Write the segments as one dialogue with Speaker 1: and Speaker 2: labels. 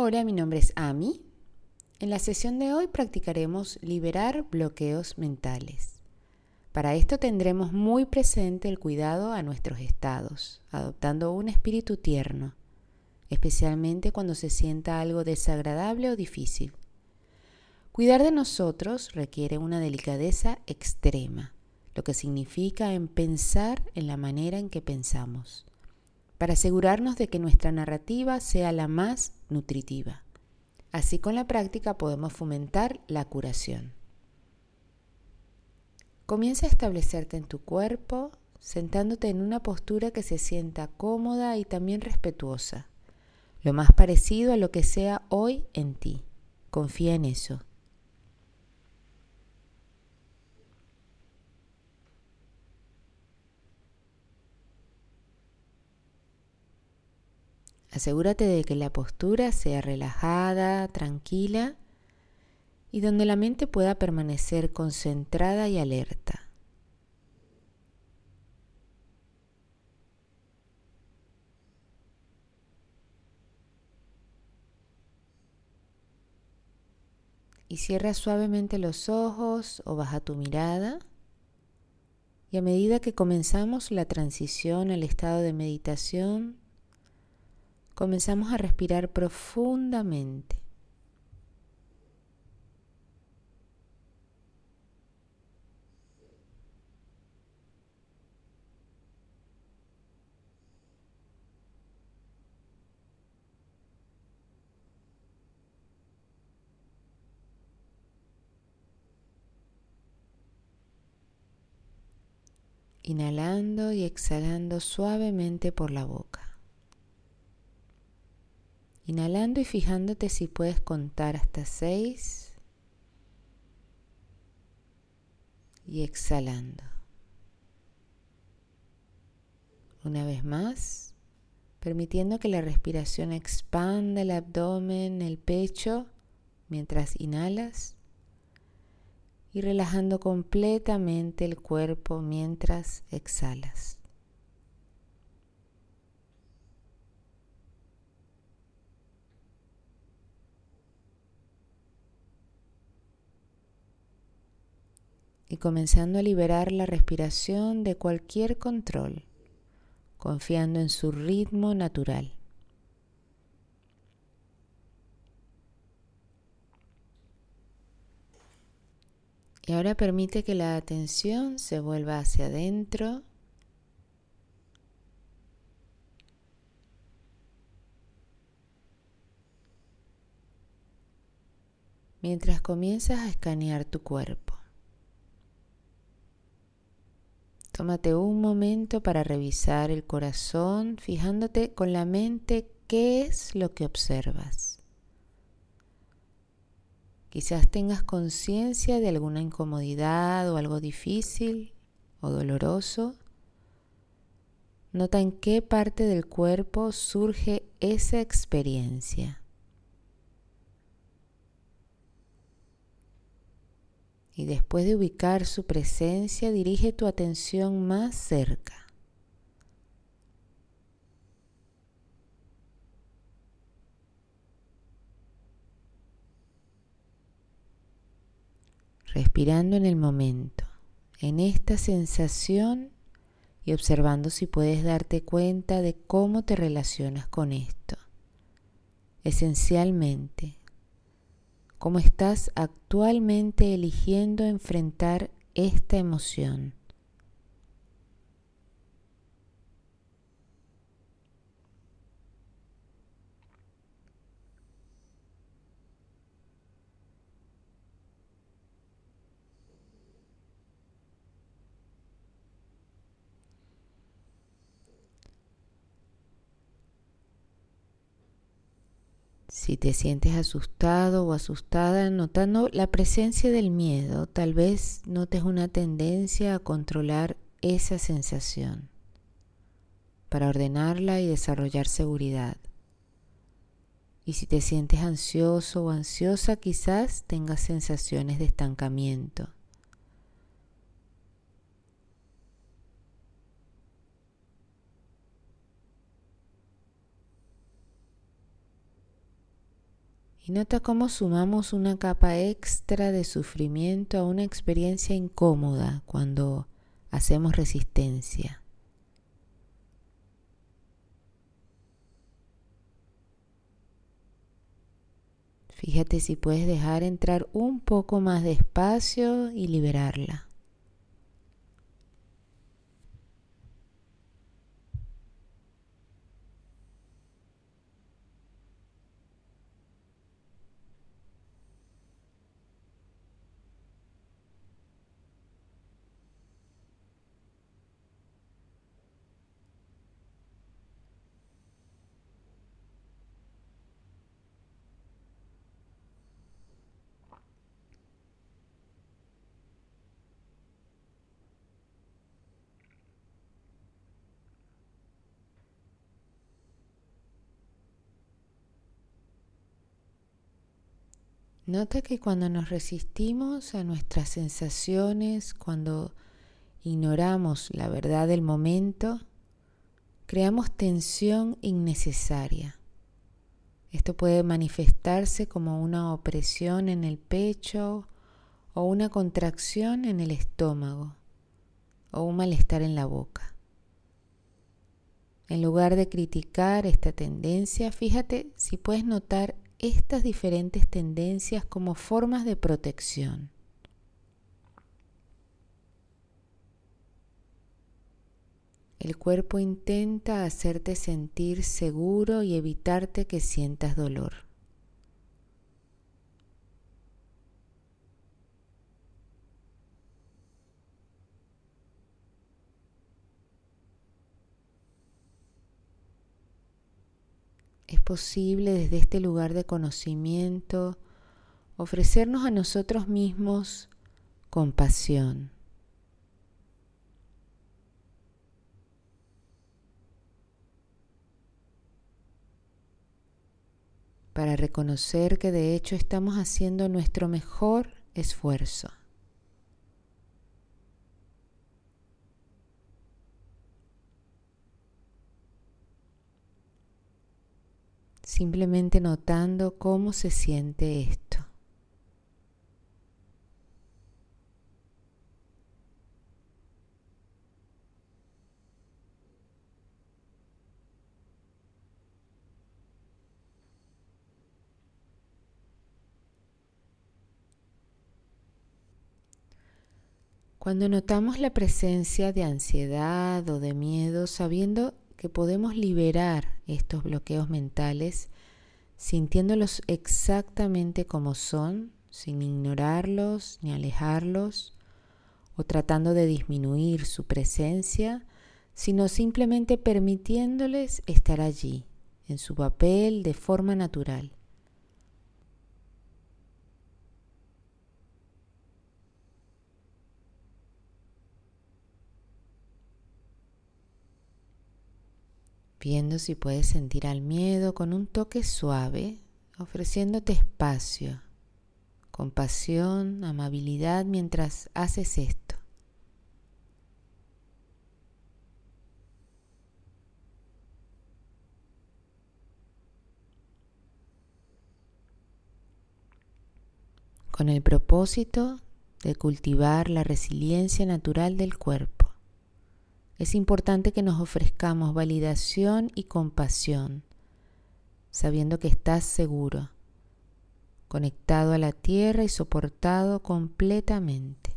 Speaker 1: Hola, mi nombre es Ami. En la sesión de hoy practicaremos liberar bloqueos mentales. Para esto tendremos muy presente el cuidado a nuestros estados, adoptando un espíritu tierno, especialmente cuando se sienta algo desagradable o difícil. Cuidar de nosotros requiere una delicadeza extrema, lo que significa en pensar en la manera en que pensamos para asegurarnos de que nuestra narrativa sea la más nutritiva. Así con la práctica podemos fomentar la curación. Comienza a establecerte en tu cuerpo, sentándote en una postura que se sienta cómoda y también respetuosa, lo más parecido a lo que sea hoy en ti. Confía en eso. Asegúrate de que la postura sea relajada, tranquila y donde la mente pueda permanecer concentrada y alerta. Y cierra suavemente los ojos o baja tu mirada. Y a medida que comenzamos la transición al estado de meditación, comenzamos a respirar profundamente. Inhalando y exhalando suavemente por la boca. Inhalando y fijándote si puedes contar hasta seis. Y exhalando. Una vez más, permitiendo que la respiración expanda el abdomen, el pecho, mientras inhalas. Y relajando completamente el cuerpo mientras exhalas. Y comenzando a liberar la respiración de cualquier control, confiando en su ritmo natural. Y ahora permite que la atención se vuelva hacia adentro. Mientras comienzas a escanear tu cuerpo. Tómate un momento para revisar el corazón, fijándote con la mente qué es lo que observas. Quizás tengas conciencia de alguna incomodidad o algo difícil o doloroso. Nota en qué parte del cuerpo surge esa experiencia. Y después de ubicar su presencia dirige tu atención más cerca. Respirando en el momento, en esta sensación y observando si puedes darte cuenta de cómo te relacionas con esto. Esencialmente, cómo estás actualmente eligiendo enfrentar esta emoción. Si te sientes asustado o asustada, notando la presencia del miedo, tal vez notes una tendencia a controlar esa sensación para ordenarla y desarrollar seguridad. Y si te sientes ansioso o ansiosa, quizás tengas sensaciones de estancamiento. Y nota cómo sumamos una capa extra de sufrimiento a una experiencia incómoda cuando hacemos resistencia. Fíjate si puedes dejar entrar un poco más de espacio y liberarla. Nota que cuando nos resistimos a nuestras sensaciones, cuando ignoramos la verdad del momento, creamos tensión innecesaria. Esto puede manifestarse como una opresión en el pecho o una contracción en el estómago o un malestar en la boca. En lugar de criticar esta tendencia, fíjate si puedes notar estas diferentes tendencias como formas de protección. El cuerpo intenta hacerte sentir seguro y evitarte que sientas dolor. Es posible desde este lugar de conocimiento ofrecernos a nosotros mismos compasión. para reconocer que de hecho estamos haciendo nuestro mejor esfuerzo. Simplemente notando cómo se siente esto. Cuando notamos la presencia de ansiedad o de miedo, sabiendo que podemos liberar estos bloqueos mentales sintiéndolos exactamente como son, sin ignorarlos ni alejarlos o tratando de disminuir su presencia, sino simplemente permitiéndoles estar allí, en su papel de forma natural. Viendo si puedes sentir al miedo con un toque suave, ofreciéndote espacio, compasión, amabilidad mientras haces esto. con el propósito de cultivar la resiliencia natural del cuerpo. Es importante que nos ofrezcamos validación y compasión, sabiendo que estás seguro, conectado a la tierra y soportado completamente.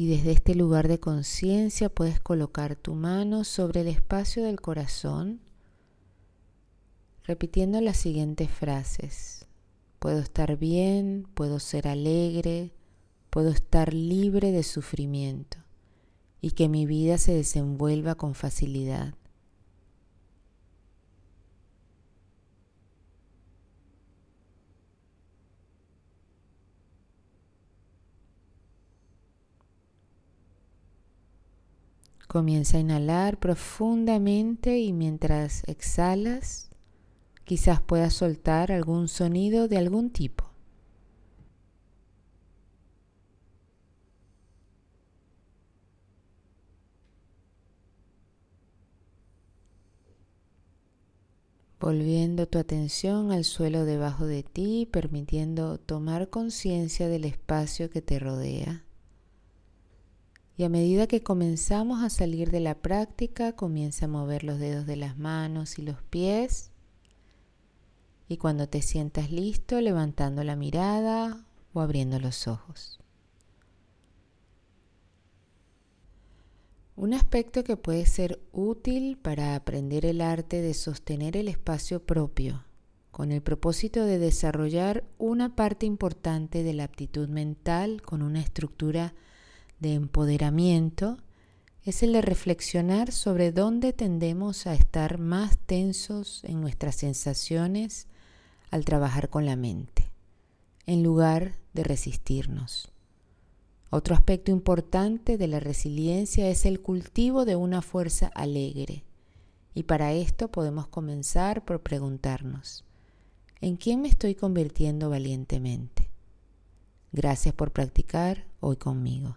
Speaker 1: Y desde este lugar de conciencia puedes colocar tu mano sobre el espacio del corazón, repitiendo las siguientes frases. Puedo estar bien, puedo ser alegre, puedo estar libre de sufrimiento y que mi vida se desenvuelva con facilidad. Comienza a inhalar profundamente y mientras exhalas, quizás puedas soltar algún sonido de algún tipo. volviendo tu atención al suelo debajo de ti, permitiendo tomar conciencia del espacio que te rodea. Y a medida que comenzamos a salir de la práctica, comienza a mover los dedos de las manos y los pies. Y cuando te sientas listo, levantando la mirada o abriendo los ojos. Un aspecto que puede ser útil para aprender el arte de sostener el espacio propio, con el propósito de desarrollar una parte importante de la aptitud mental con una estructura de empoderamiento, es el de reflexionar sobre dónde tendemos a estar más tensos en nuestras sensaciones al trabajar con la mente, en lugar de resistirnos. Otro aspecto importante de la resiliencia es el cultivo de una fuerza alegre. Y para esto podemos comenzar por preguntarnos, ¿en quién me estoy convirtiendo valientemente? Gracias por practicar hoy conmigo.